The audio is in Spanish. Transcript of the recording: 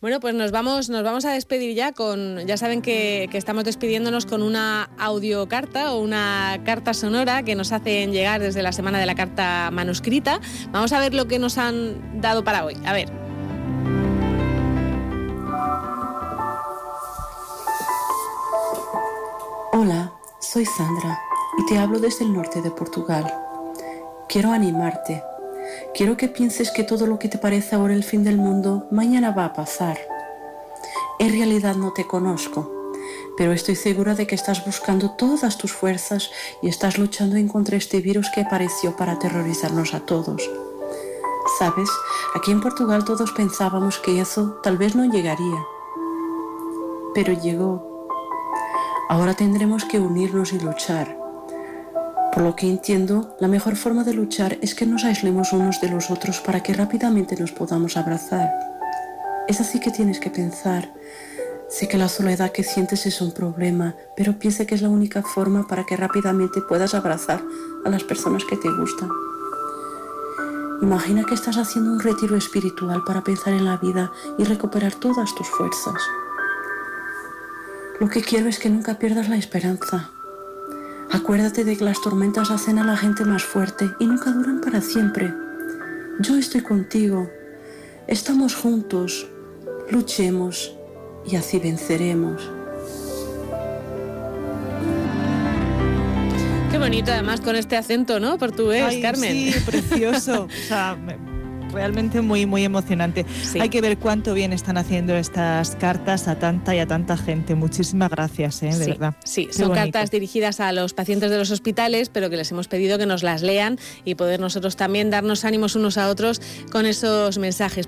Bueno, pues nos vamos, nos vamos a despedir ya con, ya saben que, estamos despidiéndonos con una audiocarta o una carta sonora que nos hacen llegar desde la semana de la carta manuscrita. Vamos a ver lo que nos han dado para hoy. A ver. Hola, soy Sandra y te hablo desde el norte de Portugal. Quiero animarte Quiero que pienses que todo lo que te parece ahora el fin del mundo, mañana va a pasar. En realidad no te conozco, pero estoy segura de que estás buscando todas tus fuerzas y estás luchando en contra este virus que apareció para aterrorizarnos a todos. Sabes, aquí en Portugal todos pensábamos que eso tal vez no llegaría, pero llegó. Ahora tendremos que unirnos y luchar por lo que entiendo, la mejor forma de luchar es que nos aislemos unos de los otros para que rápidamente nos podamos abrazar. Es así que tienes que pensar. Sé que la soledad que sientes es un problema, pero piensa que es la única forma para que rápidamente puedas abrazar a las personas que te gustan. Imagina que estás haciendo un retiro espiritual para pensar en la vida y recuperar todas tus fuerzas. Lo que quiero es que nunca pierdas la esperanza, Acuérdate de que las tormentas hacen a la gente más fuerte y nunca duran para siempre. Yo estoy contigo. Estamos juntos. Luchemos y así venceremos. Qué bonito además con este acento, ¿no? Portugués, Carmen. Sí, precioso. o sea, realmente muy, muy emocionante. Hay que ver cuánto bien están haciendo estas cartas a tanta y a tanta gente. Muchísimas gracias, ¿eh? de verdad. Sí, son cartas dirigidas a los pacientes de los hospitales, pero que les hemos pedido que nos las lean y poder nosotros también darnos ánimos unos a otros con esos mensajes.